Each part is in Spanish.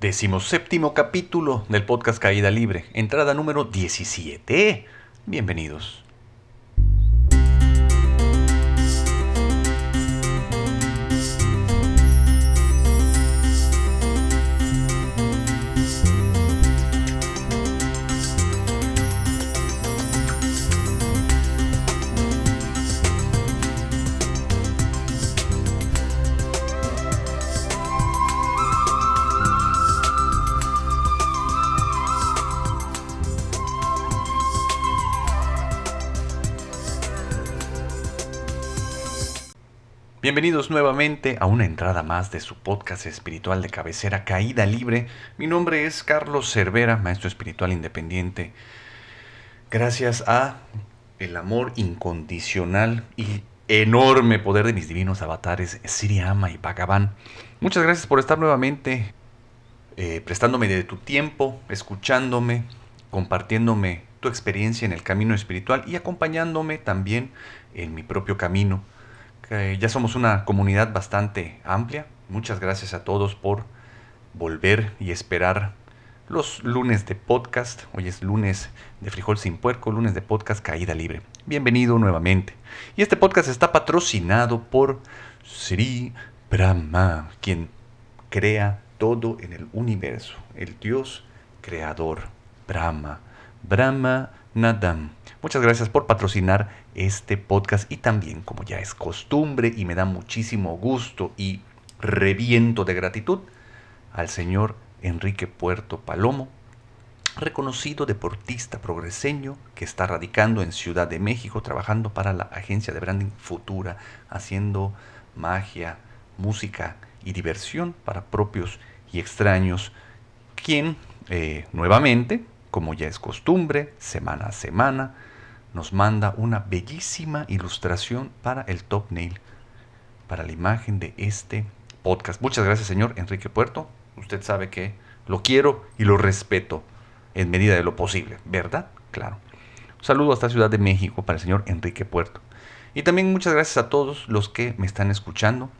Decimoséptimo capítulo del podcast Caída Libre, entrada número 17. Bienvenidos. Bienvenidos nuevamente a una entrada más de su podcast espiritual de cabecera Caída Libre. Mi nombre es Carlos Cervera, maestro espiritual independiente. Gracias a el amor incondicional y enorme poder de mis divinos avatares Siriama y Bhagavan. Muchas gracias por estar nuevamente eh, prestándome de tu tiempo, escuchándome, compartiéndome tu experiencia en el camino espiritual y acompañándome también en mi propio camino ya somos una comunidad bastante amplia. Muchas gracias a todos por volver y esperar los lunes de podcast. Hoy es lunes de frijol sin puerco, lunes de podcast caída libre. Bienvenido nuevamente. Y este podcast está patrocinado por Sri Brahma, quien crea todo en el universo, el Dios creador, Brahma, Brahma Nadam. Muchas gracias por patrocinar este podcast y también, como ya es costumbre y me da muchísimo gusto y reviento de gratitud, al señor Enrique Puerto Palomo, reconocido deportista progreseño que está radicando en Ciudad de México, trabajando para la agencia de branding Futura, haciendo magia, música y diversión para propios y extraños, quien eh, nuevamente, como ya es costumbre, semana a semana, nos manda una bellísima ilustración para el top nail, para la imagen de este podcast. Muchas gracias, señor Enrique Puerto. Usted sabe que lo quiero y lo respeto en medida de lo posible, ¿verdad? Claro. Un saludo hasta Ciudad de México para el señor Enrique Puerto. Y también muchas gracias a todos los que me están escuchando,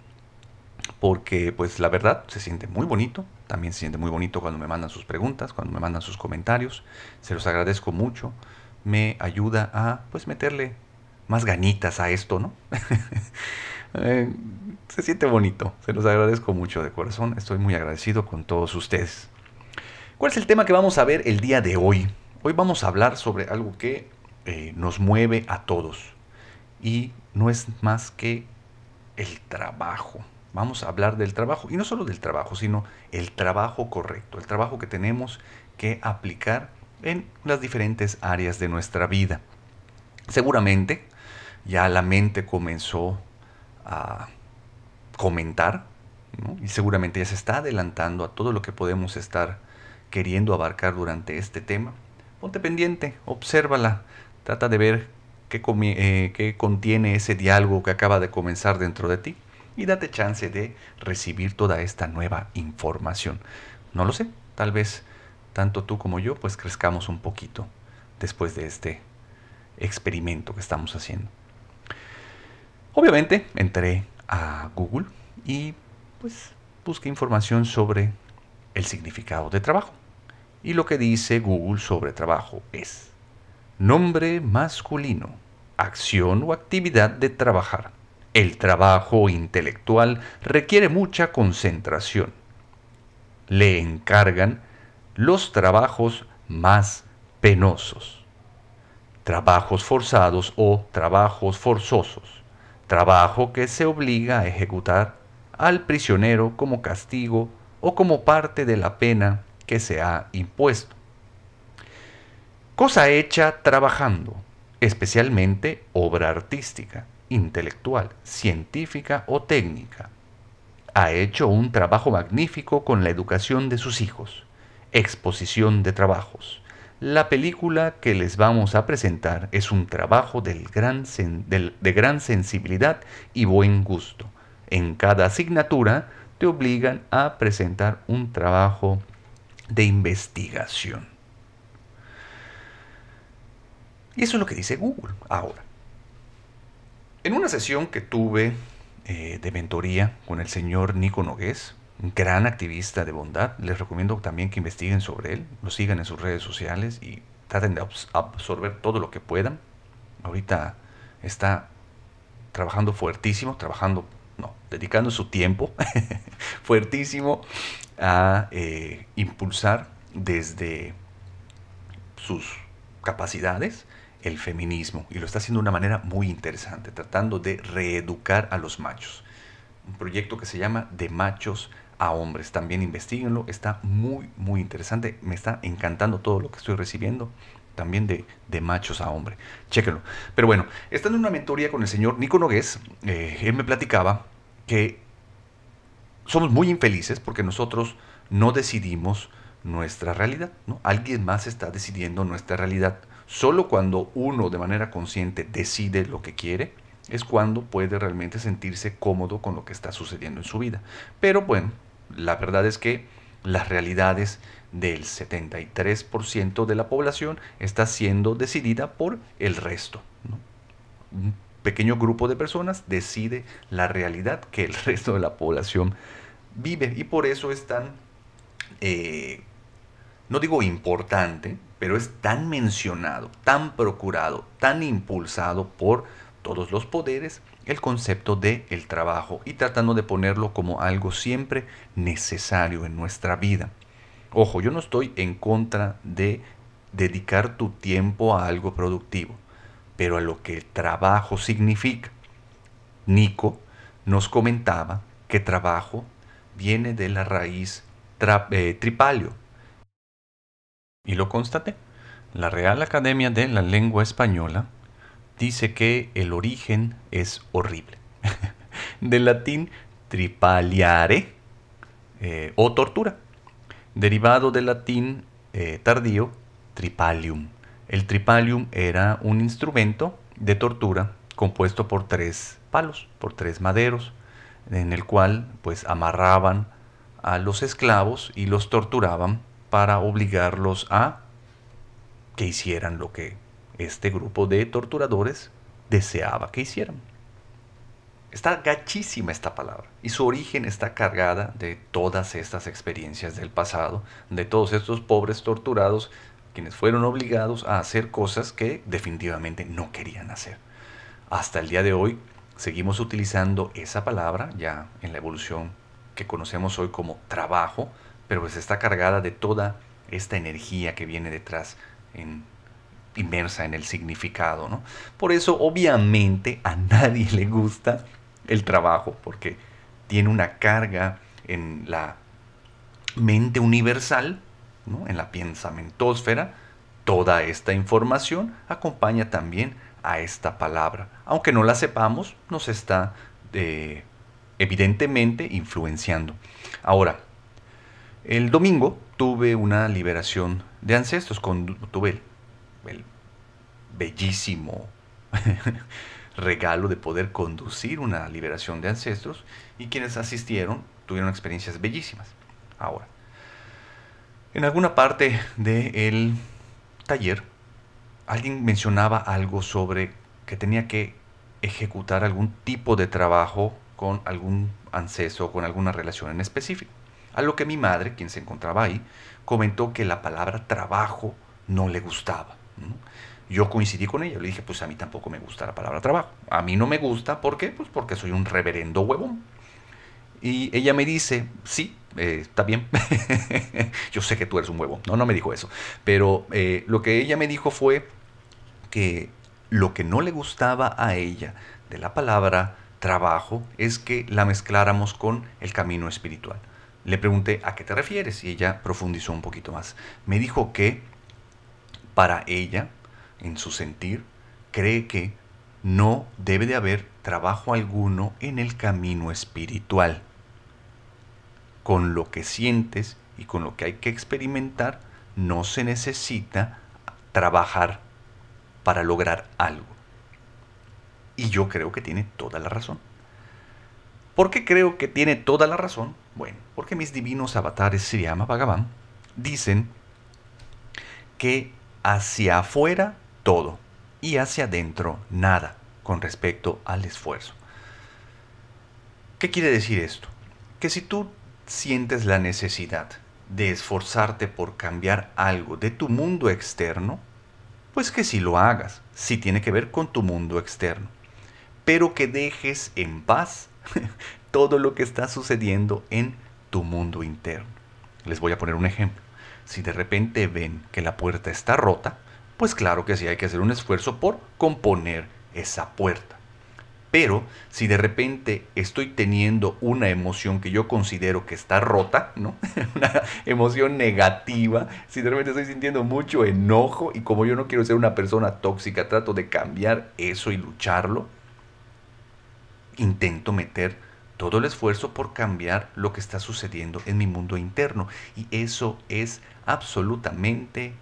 porque pues la verdad se siente muy bonito, también se siente muy bonito cuando me mandan sus preguntas, cuando me mandan sus comentarios, se los agradezco mucho me ayuda a pues meterle más ganitas a esto, ¿no? Eh, se siente bonito, se los agradezco mucho de corazón, estoy muy agradecido con todos ustedes. ¿Cuál es el tema que vamos a ver el día de hoy? Hoy vamos a hablar sobre algo que eh, nos mueve a todos y no es más que el trabajo. Vamos a hablar del trabajo y no solo del trabajo, sino el trabajo correcto, el trabajo que tenemos que aplicar en las diferentes áreas de nuestra vida. Seguramente ya la mente comenzó a comentar y seguramente ya se está adelantando a todo lo que podemos estar queriendo abarcar durante este tema. Ponte pendiente, obsérvala, trata de ver qué, eh, qué contiene ese diálogo que acaba de comenzar dentro de ti y date chance de recibir toda esta nueva información. No lo sé, tal vez tanto tú como yo, pues crezcamos un poquito después de este experimento que estamos haciendo. Obviamente entré a Google y pues busqué información sobre el significado de trabajo. Y lo que dice Google sobre trabajo es nombre masculino, acción o actividad de trabajar. El trabajo intelectual requiere mucha concentración. Le encargan los trabajos más penosos. Trabajos forzados o trabajos forzosos. Trabajo que se obliga a ejecutar al prisionero como castigo o como parte de la pena que se ha impuesto. Cosa hecha trabajando, especialmente obra artística, intelectual, científica o técnica. Ha hecho un trabajo magnífico con la educación de sus hijos exposición de trabajos. La película que les vamos a presentar es un trabajo de gran sensibilidad y buen gusto. En cada asignatura te obligan a presentar un trabajo de investigación. Y eso es lo que dice Google ahora. En una sesión que tuve eh, de mentoría con el señor Nico Nogués, gran activista de bondad. Les recomiendo también que investiguen sobre él, lo sigan en sus redes sociales y traten de absorber todo lo que puedan. Ahorita está trabajando fuertísimo, trabajando, no, dedicando su tiempo fuertísimo a eh, impulsar desde sus capacidades el feminismo y lo está haciendo de una manera muy interesante, tratando de reeducar a los machos. Un proyecto que se llama De Machos a Hombres. También investiguenlo, está muy, muy interesante. Me está encantando todo lo que estoy recibiendo también de, de machos a hombre. Chéquenlo. Pero bueno, estando en una mentoría con el señor Nico Nogués, eh, él me platicaba que somos muy infelices porque nosotros no decidimos nuestra realidad. ¿no? Alguien más está decidiendo nuestra realidad. Solo cuando uno de manera consciente decide lo que quiere, es cuando puede realmente sentirse cómodo con lo que está sucediendo en su vida. Pero bueno, la verdad es que las realidades del 73% de la población está siendo decidida por el resto. Un pequeño grupo de personas decide la realidad que el resto de la población vive y por eso es tan, eh, no digo importante, pero es tan mencionado, tan procurado, tan impulsado por todos los poderes el concepto de el trabajo y tratando de ponerlo como algo siempre necesario en nuestra vida. Ojo, yo no estoy en contra de dedicar tu tiempo a algo productivo, pero a lo que el trabajo significa. Nico nos comentaba que trabajo viene de la raíz eh, tripalio. Y lo constaté. La Real Academia de la Lengua Española dice que el origen es horrible. Del latín tripaliare eh, o tortura, derivado del latín eh, tardío tripalium. El tripalium era un instrumento de tortura compuesto por tres palos, por tres maderos, en el cual pues amarraban a los esclavos y los torturaban para obligarlos a que hicieran lo que este grupo de torturadores deseaba que hicieran. Está gachísima esta palabra y su origen está cargada de todas estas experiencias del pasado, de todos estos pobres torturados quienes fueron obligados a hacer cosas que definitivamente no querían hacer. Hasta el día de hoy seguimos utilizando esa palabra ya en la evolución que conocemos hoy como trabajo, pero pues está cargada de toda esta energía que viene detrás en inmersa en el significado. ¿no? Por eso obviamente a nadie le gusta el trabajo porque tiene una carga en la mente universal, ¿no? en la pensamentósfera. Toda esta información acompaña también a esta palabra. Aunque no la sepamos, nos está eh, evidentemente influenciando. Ahora, el domingo tuve una liberación de ancestros, con, tuve el bellísimo regalo de poder conducir una liberación de ancestros y quienes asistieron tuvieron experiencias bellísimas. Ahora, en alguna parte del taller, alguien mencionaba algo sobre que tenía que ejecutar algún tipo de trabajo con algún ancestro, con alguna relación en específico. A lo que mi madre, quien se encontraba ahí, comentó que la palabra trabajo no le gustaba. Yo coincidí con ella, le dije, pues a mí tampoco me gusta la palabra trabajo. A mí no me gusta, ¿por qué? Pues porque soy un reverendo huevón. Y ella me dice, sí, eh, está bien. Yo sé que tú eres un huevo. No, no me dijo eso. Pero eh, lo que ella me dijo fue que lo que no le gustaba a ella de la palabra trabajo es que la mezcláramos con el camino espiritual. Le pregunté, ¿a qué te refieres? Y ella profundizó un poquito más. Me dijo que para ella, en su sentir, cree que no debe de haber trabajo alguno en el camino espiritual. Con lo que sientes y con lo que hay que experimentar, no se necesita trabajar para lograr algo. Y yo creo que tiene toda la razón. ¿Por qué creo que tiene toda la razón? Bueno, porque mis divinos avatares Sri Bhagavan dicen que hacia afuera todo y hacia adentro nada con respecto al esfuerzo. ¿Qué quiere decir esto? Que si tú sientes la necesidad de esforzarte por cambiar algo de tu mundo externo, pues que si lo hagas, si tiene que ver con tu mundo externo, pero que dejes en paz todo lo que está sucediendo en tu mundo interno. Les voy a poner un ejemplo. Si de repente ven que la puerta está rota, pues claro que sí hay que hacer un esfuerzo por componer esa puerta. Pero si de repente estoy teniendo una emoción que yo considero que está rota, ¿no? una emoción negativa, si de repente estoy sintiendo mucho enojo y como yo no quiero ser una persona tóxica, trato de cambiar eso y lucharlo, intento meter todo el esfuerzo por cambiar lo que está sucediendo en mi mundo interno. Y eso es absolutamente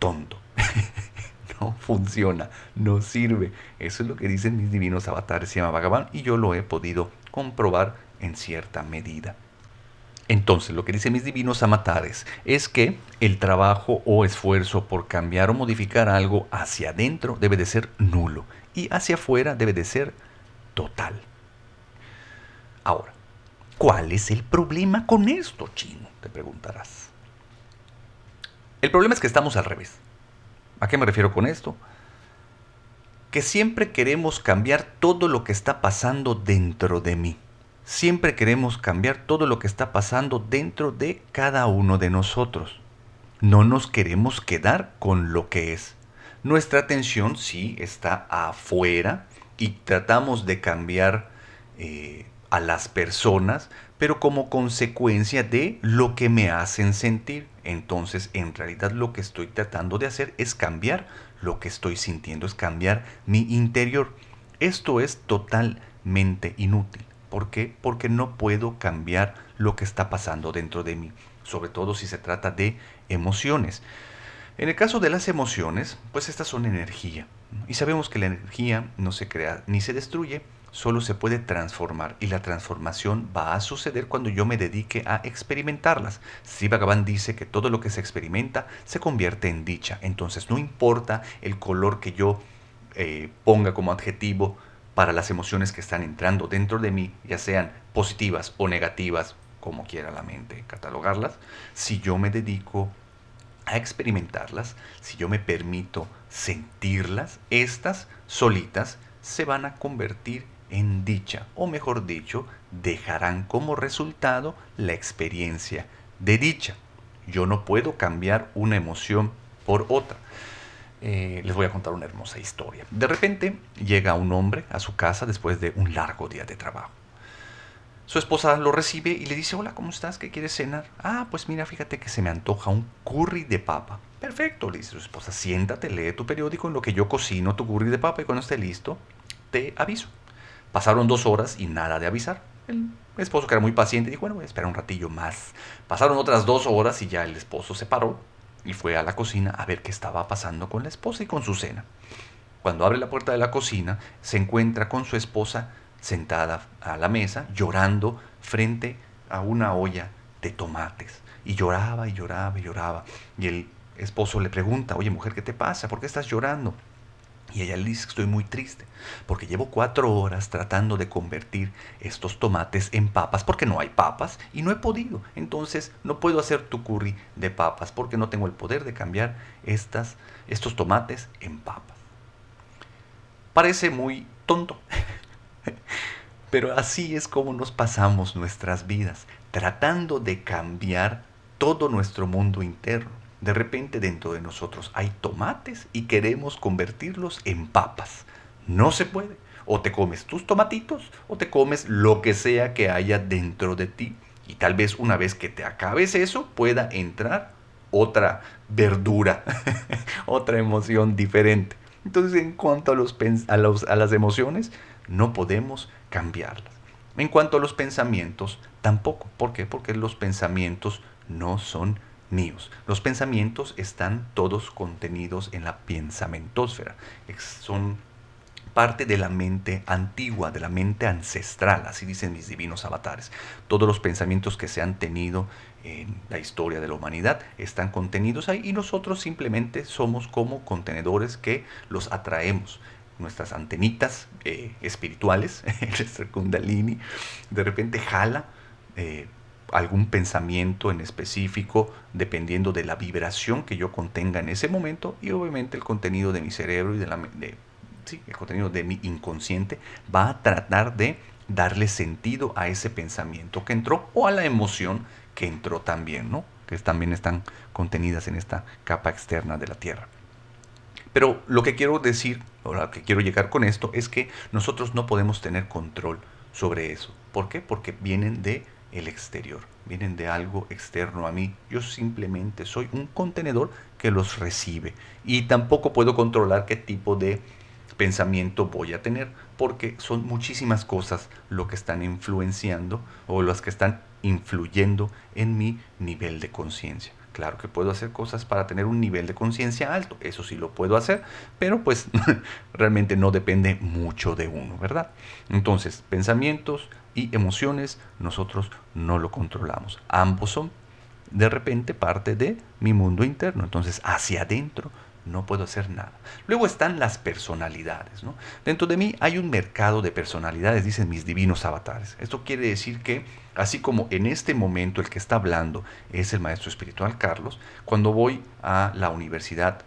tonto. no funciona, no sirve. Eso es lo que dicen mis divinos avatares, se llama y yo lo he podido comprobar en cierta medida. Entonces, lo que dicen mis divinos avatares es que el trabajo o esfuerzo por cambiar o modificar algo hacia adentro debe de ser nulo y hacia afuera debe de ser total. Ahora, ¿cuál es el problema con esto, chino? Te preguntarás. El problema es que estamos al revés. ¿A qué me refiero con esto? Que siempre queremos cambiar todo lo que está pasando dentro de mí. Siempre queremos cambiar todo lo que está pasando dentro de cada uno de nosotros. No nos queremos quedar con lo que es. Nuestra atención sí está afuera y tratamos de cambiar eh, a las personas, pero como consecuencia de lo que me hacen sentir. Entonces, en realidad lo que estoy tratando de hacer es cambiar lo que estoy sintiendo, es cambiar mi interior. Esto es totalmente inútil. ¿Por qué? Porque no puedo cambiar lo que está pasando dentro de mí, sobre todo si se trata de emociones. En el caso de las emociones, pues estas son energía. Y sabemos que la energía no se crea ni se destruye, solo se puede transformar y la transformación va a suceder cuando yo me dedique a experimentarlas. Si Bhagavan dice que todo lo que se experimenta se convierte en dicha, entonces no importa el color que yo eh, ponga como adjetivo para las emociones que están entrando dentro de mí, ya sean positivas o negativas, como quiera la mente catalogarlas, si yo me dedico a experimentarlas, si yo me permito sentirlas, estas solitas se van a convertir en dicha, o mejor dicho, dejarán como resultado la experiencia de dicha. Yo no puedo cambiar una emoción por otra. Eh, les voy a contar una hermosa historia. De repente llega un hombre a su casa después de un largo día de trabajo. Su esposa lo recibe y le dice, hola, ¿cómo estás? ¿Qué quieres cenar? Ah, pues mira, fíjate que se me antoja un curry de papa. Perfecto, le dice su esposa, siéntate, lee tu periódico en lo que yo cocino tu curry de papa y cuando esté listo, te aviso. Pasaron dos horas y nada de avisar. El esposo, que era muy paciente, dijo, bueno, voy a esperar un ratillo más. Pasaron otras dos horas y ya el esposo se paró y fue a la cocina a ver qué estaba pasando con la esposa y con su cena. Cuando abre la puerta de la cocina, se encuentra con su esposa sentada a la mesa, llorando frente a una olla de tomates. Y lloraba y lloraba y lloraba. Y el esposo le pregunta, oye mujer, ¿qué te pasa? ¿Por qué estás llorando? Y ella le dice que estoy muy triste, porque llevo cuatro horas tratando de convertir estos tomates en papas, porque no hay papas y no he podido. Entonces no puedo hacer tu curry de papas, porque no tengo el poder de cambiar estas, estos tomates en papas. Parece muy tonto, pero así es como nos pasamos nuestras vidas, tratando de cambiar todo nuestro mundo interno de repente dentro de nosotros hay tomates y queremos convertirlos en papas. No se puede. O te comes tus tomatitos o te comes lo que sea que haya dentro de ti. Y tal vez una vez que te acabes eso pueda entrar otra verdura, otra emoción diferente. Entonces en cuanto a, los, a, a las emociones, no podemos cambiarlas. En cuanto a los pensamientos, tampoco. ¿Por qué? Porque los pensamientos no son míos. Los pensamientos están todos contenidos en la pensamentosfera. Son parte de la mente antigua, de la mente ancestral, así dicen mis divinos avatares. Todos los pensamientos que se han tenido en la historia de la humanidad están contenidos ahí y nosotros simplemente somos como contenedores que los atraemos. Nuestras antenitas eh, espirituales, el kundalini, de repente jala eh, algún pensamiento en específico dependiendo de la vibración que yo contenga en ese momento y obviamente el contenido de mi cerebro y de la de, sí, el contenido de mi inconsciente va a tratar de darle sentido a ese pensamiento que entró o a la emoción que entró también, ¿no? Que también están contenidas en esta capa externa de la Tierra. Pero lo que quiero decir, o lo que quiero llegar con esto, es que nosotros no podemos tener control sobre eso. ¿Por qué? Porque vienen de el exterior, vienen de algo externo a mí. Yo simplemente soy un contenedor que los recibe y tampoco puedo controlar qué tipo de pensamiento voy a tener, porque son muchísimas cosas lo que están influenciando o las que están influyendo en mi nivel de conciencia. Claro que puedo hacer cosas para tener un nivel de conciencia alto, eso sí lo puedo hacer, pero pues realmente no depende mucho de uno, ¿verdad? Entonces, pensamientos y emociones nosotros no lo controlamos. Ambos son de repente parte de mi mundo interno, entonces hacia adentro no puedo hacer nada. Luego están las personalidades. ¿no? Dentro de mí hay un mercado de personalidades, dicen mis divinos avatares. Esto quiere decir que, así como en este momento el que está hablando es el maestro espiritual Carlos, cuando voy a la universidad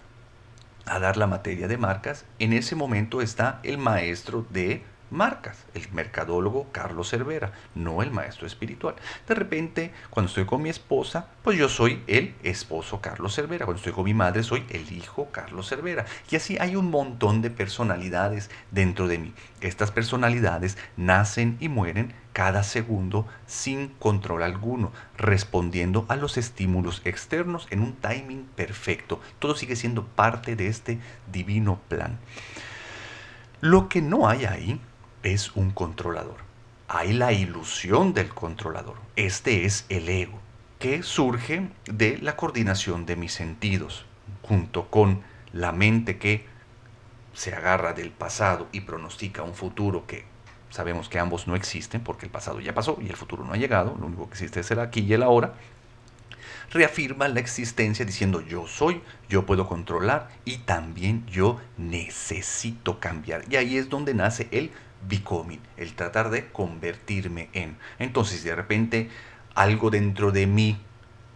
a dar la materia de marcas, en ese momento está el maestro de marcas, el mercadólogo Carlos Cervera, no el maestro espiritual. De repente, cuando estoy con mi esposa, pues yo soy el esposo Carlos Cervera. Cuando estoy con mi madre, soy el hijo Carlos Cervera. Y así hay un montón de personalidades dentro de mí. Estas personalidades nacen y mueren cada segundo sin control alguno, respondiendo a los estímulos externos en un timing perfecto. Todo sigue siendo parte de este divino plan. Lo que no hay ahí es un controlador. Hay la ilusión del controlador. Este es el ego, que surge de la coordinación de mis sentidos, junto con la mente que se agarra del pasado y pronostica un futuro que sabemos que ambos no existen porque el pasado ya pasó y el futuro no ha llegado, lo único que existe es el aquí y el ahora, reafirma la existencia diciendo yo soy, yo puedo controlar y también yo necesito cambiar. Y ahí es donde nace el becoming, el tratar de convertirme en. Entonces, de repente, algo dentro de mí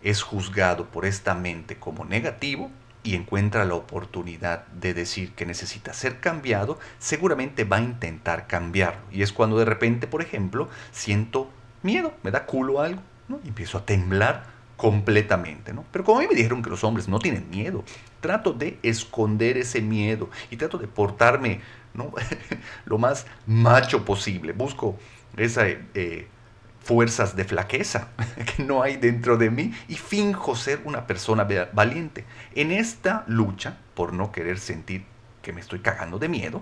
es juzgado por esta mente como negativo y encuentra la oportunidad de decir que necesita ser cambiado, seguramente va a intentar cambiarlo. Y es cuando de repente, por ejemplo, siento miedo, me da culo algo, ¿no? y empiezo a temblar completamente, ¿no? Pero como a mí me dijeron que los hombres no tienen miedo, trato de esconder ese miedo y trato de portarme lo más macho posible. Busco esas eh, fuerzas de flaqueza que no hay dentro de mí y finjo ser una persona valiente. En esta lucha, por no querer sentir que me estoy cagando de miedo,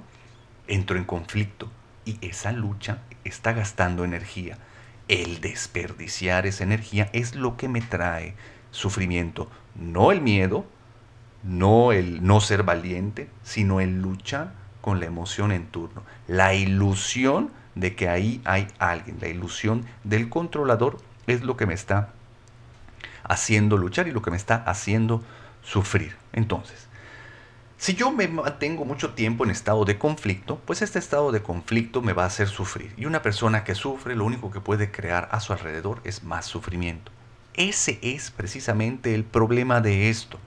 entro en conflicto y esa lucha está gastando energía. El desperdiciar esa energía es lo que me trae sufrimiento, no el miedo, no el no ser valiente, sino el luchar con la emoción en turno. La ilusión de que ahí hay alguien, la ilusión del controlador es lo que me está haciendo luchar y lo que me está haciendo sufrir. Entonces, si yo me mantengo mucho tiempo en estado de conflicto, pues este estado de conflicto me va a hacer sufrir. Y una persona que sufre, lo único que puede crear a su alrededor es más sufrimiento. Ese es precisamente el problema de esto.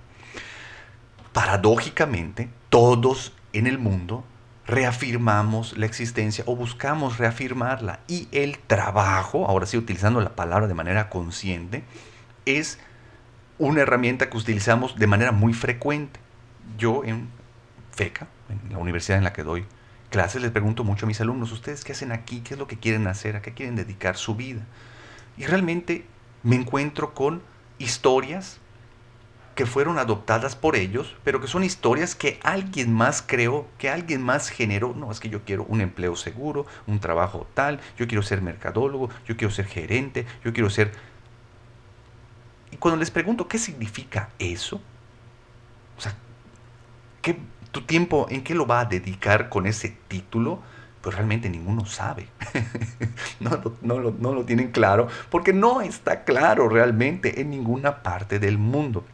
Paradójicamente, todos en el mundo reafirmamos la existencia o buscamos reafirmarla. Y el trabajo, ahora sí utilizando la palabra de manera consciente, es una herramienta que utilizamos de manera muy frecuente. Yo en FECA, en la universidad en la que doy clases, les pregunto mucho a mis alumnos, ¿ustedes qué hacen aquí? ¿Qué es lo que quieren hacer? ¿A qué quieren dedicar su vida? Y realmente me encuentro con historias que fueron adoptadas por ellos, pero que son historias que alguien más creó, que alguien más generó. No, es que yo quiero un empleo seguro, un trabajo tal, yo quiero ser mercadólogo, yo quiero ser gerente, yo quiero ser... Y cuando les pregunto qué significa eso, o sea, ¿qué, tu tiempo en qué lo va a dedicar con ese título? Pues realmente ninguno sabe. no, no, no lo tienen claro, porque no está claro realmente en ninguna parte del mundo.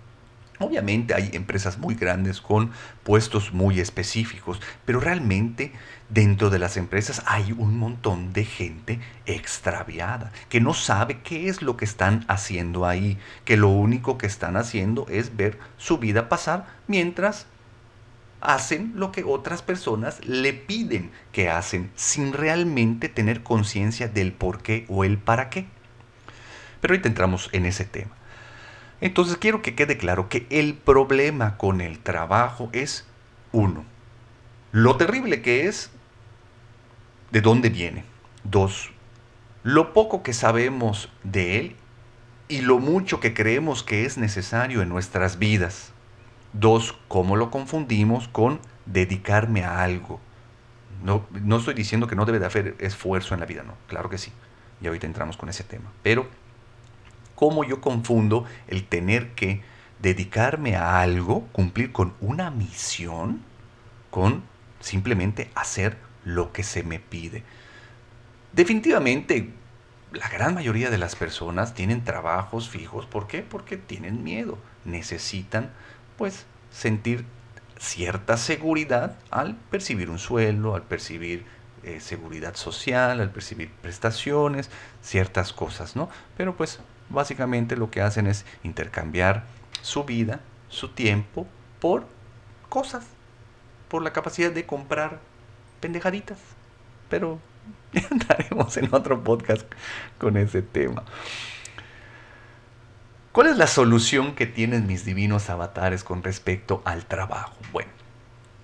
Obviamente hay empresas muy grandes con puestos muy específicos, pero realmente dentro de las empresas hay un montón de gente extraviada, que no sabe qué es lo que están haciendo ahí, que lo único que están haciendo es ver su vida pasar mientras hacen lo que otras personas le piden que hacen, sin realmente tener conciencia del por qué o el para qué. Pero ahorita entramos en ese tema. Entonces quiero que quede claro que el problema con el trabajo es uno, lo terrible que es, de dónde viene. Dos, lo poco que sabemos de él y lo mucho que creemos que es necesario en nuestras vidas. Dos, cómo lo confundimos con dedicarme a algo. No, no estoy diciendo que no debe de haber esfuerzo en la vida, no, claro que sí. Y ahorita entramos con ese tema. Pero cómo yo confundo el tener que dedicarme a algo, cumplir con una misión, con simplemente hacer lo que se me pide. Definitivamente, la gran mayoría de las personas tienen trabajos fijos. ¿Por qué? Porque tienen miedo. Necesitan, pues, sentir cierta seguridad al percibir un sueldo, al percibir eh, seguridad social, al percibir prestaciones, ciertas cosas, ¿no? Pero pues básicamente lo que hacen es intercambiar su vida, su tiempo, por cosas, por la capacidad de comprar pendejaditas. Pero ya andaremos en otro podcast con ese tema. ¿Cuál es la solución que tienen mis divinos avatares con respecto al trabajo? Bueno,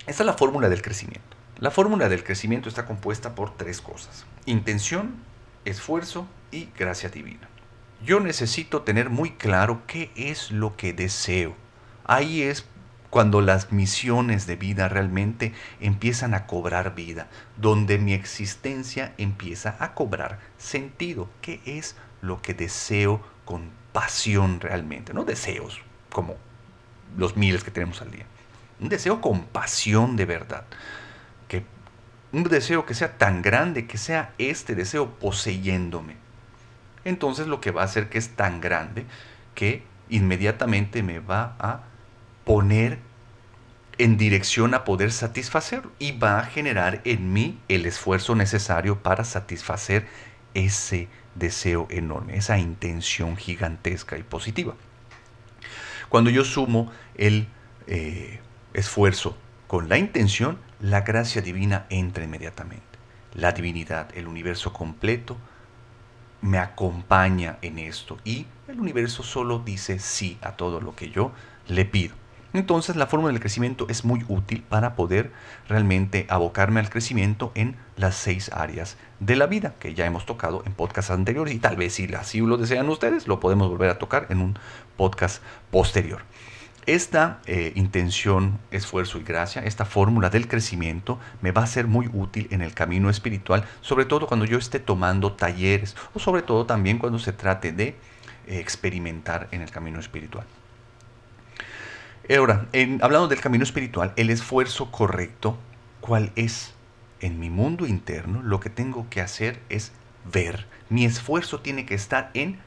esta es la fórmula del crecimiento. La fórmula del crecimiento está compuesta por tres cosas. Intención, esfuerzo y gracia divina yo necesito tener muy claro qué es lo que deseo. Ahí es cuando las misiones de vida realmente empiezan a cobrar vida, donde mi existencia empieza a cobrar sentido. ¿Qué es lo que deseo con pasión realmente? No deseos como los miles que tenemos al día. Un deseo con pasión de verdad. Que un deseo que sea tan grande, que sea este deseo poseyéndome entonces lo que va a hacer que es tan grande que inmediatamente me va a poner en dirección a poder satisfacerlo y va a generar en mí el esfuerzo necesario para satisfacer ese deseo enorme, esa intención gigantesca y positiva. Cuando yo sumo el eh, esfuerzo con la intención, la gracia divina entra inmediatamente. La divinidad, el universo completo, me acompaña en esto y el universo solo dice sí a todo lo que yo le pido. Entonces la fórmula del crecimiento es muy útil para poder realmente abocarme al crecimiento en las seis áreas de la vida que ya hemos tocado en podcasts anteriores y tal vez si así lo desean ustedes lo podemos volver a tocar en un podcast posterior. Esta eh, intención, esfuerzo y gracia, esta fórmula del crecimiento me va a ser muy útil en el camino espiritual, sobre todo cuando yo esté tomando talleres o sobre todo también cuando se trate de eh, experimentar en el camino espiritual. Ahora, hablando del camino espiritual, el esfuerzo correcto, ¿cuál es? En mi mundo interno lo que tengo que hacer es ver. Mi esfuerzo tiene que estar en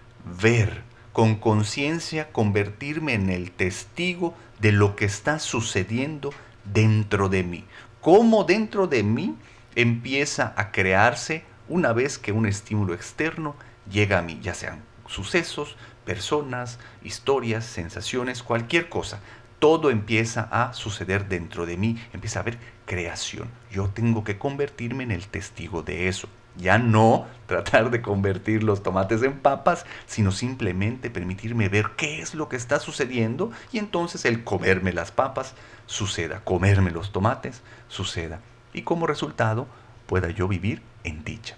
ver con conciencia convertirme en el testigo de lo que está sucediendo dentro de mí. Cómo dentro de mí empieza a crearse una vez que un estímulo externo llega a mí, ya sean sucesos, personas, historias, sensaciones, cualquier cosa. Todo empieza a suceder dentro de mí, empieza a haber creación. Yo tengo que convertirme en el testigo de eso. Ya no tratar de convertir los tomates en papas, sino simplemente permitirme ver qué es lo que está sucediendo y entonces el comerme las papas suceda, comerme los tomates suceda y como resultado pueda yo vivir en dicha.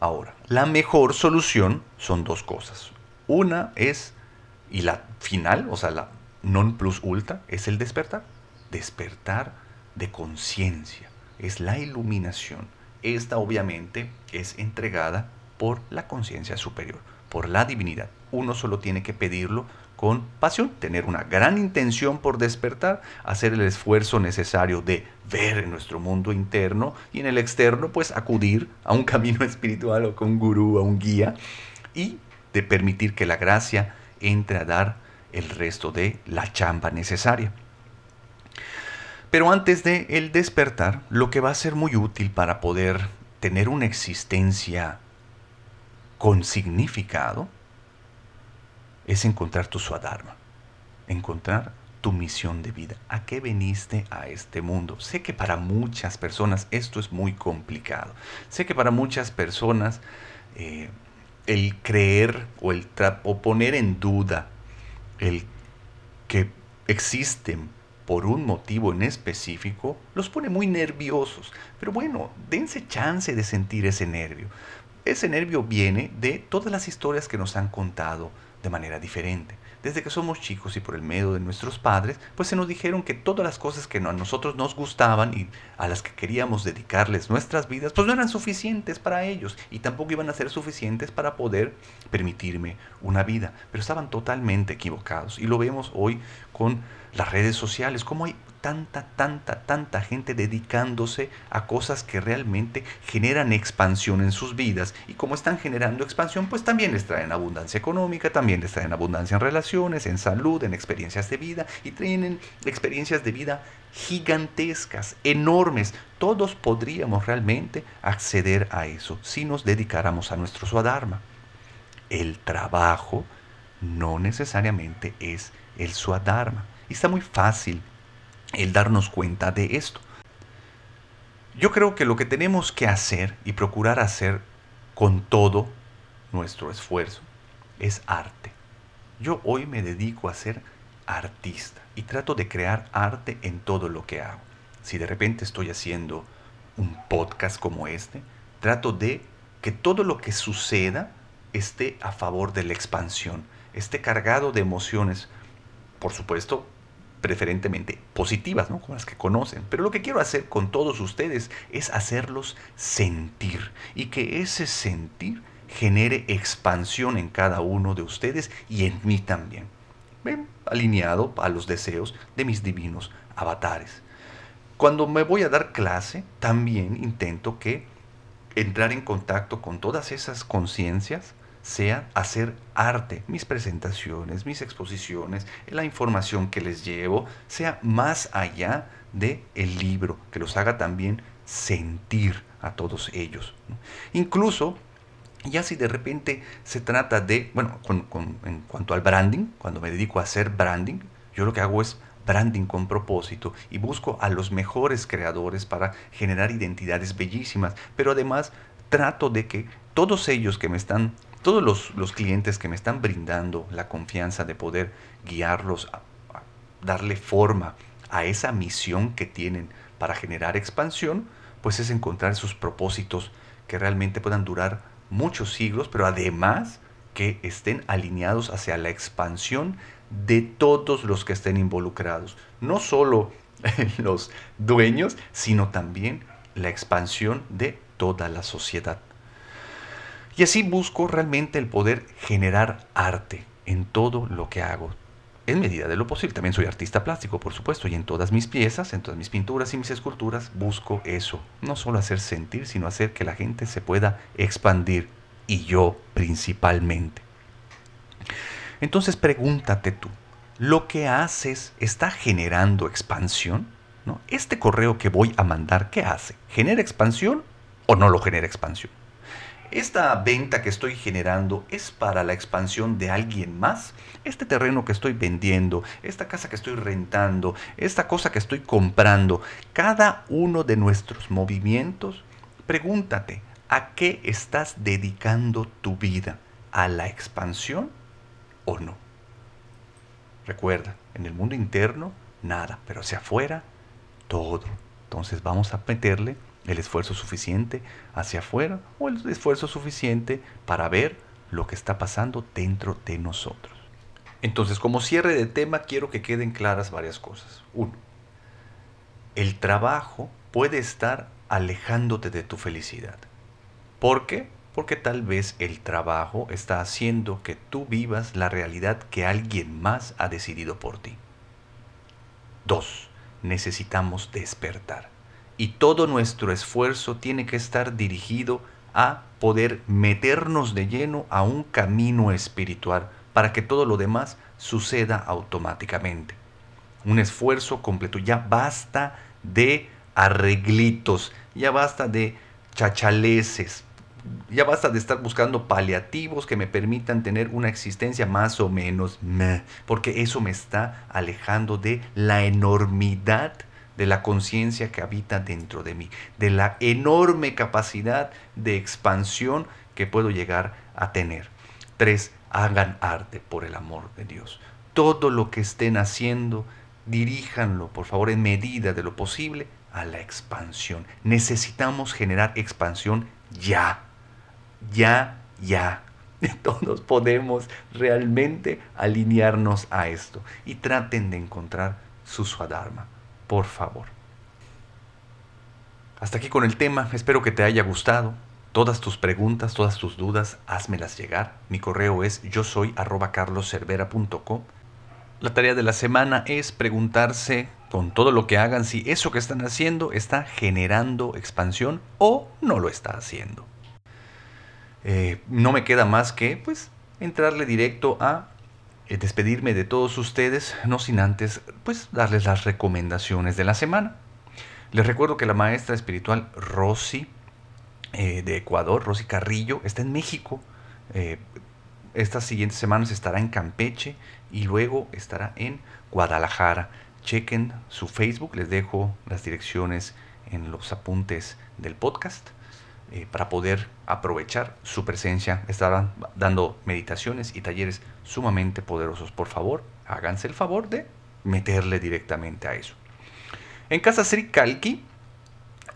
Ahora, la mejor solución son dos cosas. Una es, y la final, o sea, la non plus ultra, es el despertar. Despertar de conciencia, es la iluminación esta obviamente es entregada por la conciencia superior, por la divinidad. Uno solo tiene que pedirlo con pasión, tener una gran intención por despertar, hacer el esfuerzo necesario de ver en nuestro mundo interno y en el externo, pues acudir a un camino espiritual o con un gurú, a un guía, y de permitir que la gracia entre a dar el resto de la chamba necesaria. Pero antes de el despertar, lo que va a ser muy útil para poder tener una existencia con significado es encontrar tu swadharma, encontrar tu misión de vida. ¿A qué veniste a este mundo? Sé que para muchas personas esto es muy complicado. Sé que para muchas personas eh, el creer o, el o poner en duda el que existen por un motivo en específico, los pone muy nerviosos. Pero bueno, dense chance de sentir ese nervio. Ese nervio viene de todas las historias que nos han contado de manera diferente desde que somos chicos y por el medio de nuestros padres, pues se nos dijeron que todas las cosas que a nosotros nos gustaban y a las que queríamos dedicarles nuestras vidas, pues no eran suficientes para ellos y tampoco iban a ser suficientes para poder permitirme una vida. Pero estaban totalmente equivocados y lo vemos hoy con las redes sociales, cómo hay tanta, tanta, tanta gente dedicándose a cosas que realmente generan expansión en sus vidas. Y como están generando expansión, pues también les traen abundancia económica, también les traen abundancia en relaciones, en salud, en experiencias de vida. Y tienen experiencias de vida gigantescas, enormes. Todos podríamos realmente acceder a eso si nos dedicáramos a nuestro Swadharma. El trabajo no necesariamente es el Swadharma. Y está muy fácil el darnos cuenta de esto. Yo creo que lo que tenemos que hacer y procurar hacer con todo nuestro esfuerzo es arte. Yo hoy me dedico a ser artista y trato de crear arte en todo lo que hago. Si de repente estoy haciendo un podcast como este, trato de que todo lo que suceda esté a favor de la expansión, esté cargado de emociones, por supuesto, preferentemente positivas, ¿no? como las que conocen. Pero lo que quiero hacer con todos ustedes es hacerlos sentir y que ese sentir genere expansión en cada uno de ustedes y en mí también. ¿Ven? Alineado a los deseos de mis divinos avatares. Cuando me voy a dar clase, también intento que entrar en contacto con todas esas conciencias sea hacer arte, mis presentaciones, mis exposiciones, la información que les llevo, sea más allá de el libro, que los haga también sentir a todos ellos. Incluso, ya si de repente se trata de, bueno, en cuanto al branding, cuando me dedico a hacer branding, yo lo que hago es branding con propósito y busco a los mejores creadores para generar identidades bellísimas, pero además trato de que todos ellos que me están todos los, clientes que me están brindando la confianza de poder guiarlos, a, darle forma a esa misión que tienen para generar expansión, pues es encontrar sus propósitos que realmente puedan durar muchos siglos, pero además que estén alineados hacia la expansión de todos los que estén involucrados. No solo los dueños, sino también la expansión de toda la sociedad. Y así busco realmente el poder generar arte en todo lo que hago. En medida de lo posible. También soy artista plástico, por supuesto, y en todas mis piezas, en todas mis pinturas y mis esculturas, busco eso. No solo hacer sentir, sino hacer que la gente se pueda expandir. Y yo principalmente. Entonces pregúntate tú, ¿lo que haces está generando expansión? ¿Este correo que voy a mandar, qué hace? ¿Genera expansión o no lo genera expansión? ¿Esta venta que estoy generando es para la expansión de alguien más? Este terreno que estoy vendiendo, esta casa que estoy rentando, esta cosa que estoy comprando, cada uno de nuestros movimientos, pregúntate, ¿a qué estás dedicando tu vida? ¿A la expansión o no? Recuerda, en el mundo interno, nada, pero hacia afuera, todo. Entonces vamos a meterle el esfuerzo suficiente hacia afuera o el esfuerzo suficiente para ver lo que está pasando dentro de nosotros. Entonces, como cierre de tema, quiero que queden claras varias cosas. Uno, el trabajo puede estar alejándote de tu felicidad. ¿Por qué? Porque tal vez el trabajo está haciendo que tú vivas la realidad que alguien más ha decidido por ti. Dos, necesitamos despertar y todo nuestro esfuerzo tiene que estar dirigido a poder meternos de lleno a un camino espiritual para que todo lo demás suceda automáticamente. Un esfuerzo completo. Ya basta de arreglitos, ya basta de chachaleces, ya basta de estar buscando paliativos que me permitan tener una existencia más o menos porque eso me está alejando de la enormidad de la conciencia que habita dentro de mí, de la enorme capacidad de expansión que puedo llegar a tener. Tres, hagan arte por el amor de Dios. Todo lo que estén haciendo, diríjanlo, por favor, en medida de lo posible, a la expansión. Necesitamos generar expansión ya ya, ya. Todos podemos realmente alinearnos a esto y traten de encontrar su Swadharma, por favor. Hasta aquí con el tema, espero que te haya gustado. Todas tus preguntas, todas tus dudas, házmelas llegar. Mi correo es yo soy carloscervera.com. La tarea de la semana es preguntarse con todo lo que hagan si eso que están haciendo está generando expansión o no lo está haciendo. Eh, no me queda más que pues entrarle directo a despedirme de todos ustedes, no sin antes pues darles las recomendaciones de la semana. Les recuerdo que la maestra espiritual Rosy eh, de Ecuador, Rosy Carrillo, está en México. estas siguientes semanas estará en Campeche y luego estará en Guadalajara. Chequen su Facebook, les dejo las direcciones en los apuntes del podcast. Eh, para poder aprovechar su presencia. Estarán dando meditaciones y talleres sumamente poderosos. Por favor, háganse el favor de meterle directamente a eso. En Casa Sri Kalki,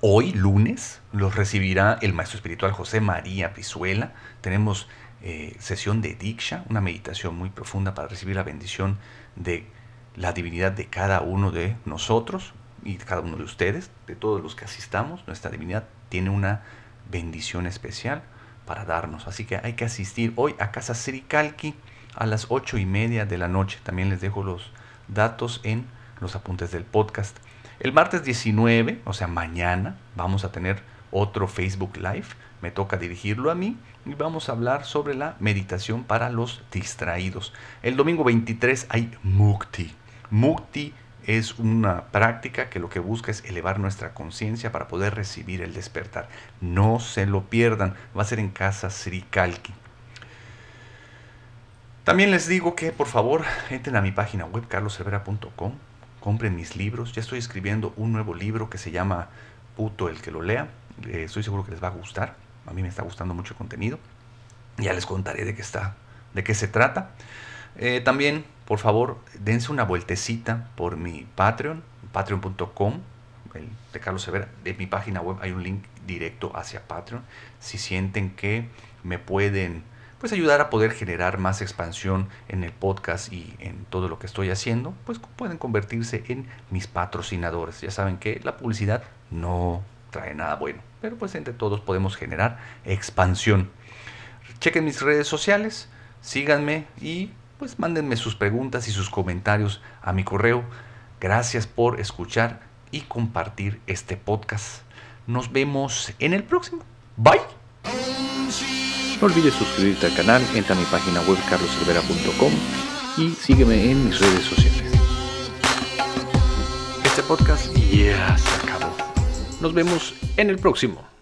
hoy lunes, los recibirá el maestro espiritual José María Pizuela. Tenemos eh, sesión de Diksha, una meditación muy profunda para recibir la bendición de la divinidad de cada uno de nosotros y de cada uno de ustedes, de todos los que asistamos. Nuestra divinidad tiene una bendición especial para darnos. Así que hay que asistir hoy a Casa Srikalki a las ocho y media de la noche. También les dejo los datos en los apuntes del podcast. El martes 19, o sea, mañana, vamos a tener otro Facebook Live. Me toca dirigirlo a mí y vamos a hablar sobre la meditación para los distraídos. El domingo 23 hay Mukti. Mukti es una práctica que lo que busca es elevar nuestra conciencia para poder recibir el despertar. No se lo pierdan, va a ser en casa Sri Kalki. También les digo que por favor entren a mi página web carloservera.com, compren mis libros. Ya estoy escribiendo un nuevo libro que se llama Puto el que lo lea. Eh, estoy seguro que les va a gustar. A mí me está gustando mucho el contenido. Ya les contaré de qué está, de qué se trata. Eh, también, por favor, dense una vueltecita por mi Patreon, patreon.com, de Carlos Severa. De mi página web hay un link directo hacia Patreon. Si sienten que me pueden pues ayudar a poder generar más expansión en el podcast y en todo lo que estoy haciendo, pues pueden convertirse en mis patrocinadores. Ya saben que la publicidad no trae nada bueno, pero pues entre todos podemos generar expansión. Chequen mis redes sociales, síganme y pues mándenme sus preguntas y sus comentarios a mi correo. Gracias por escuchar y compartir este podcast. Nos vemos en el próximo. Bye. No olvides suscribirte al canal, entra a mi página web carloservera.com y sígueme en mis redes sociales. Este podcast ya se acabó. Nos vemos en el próximo.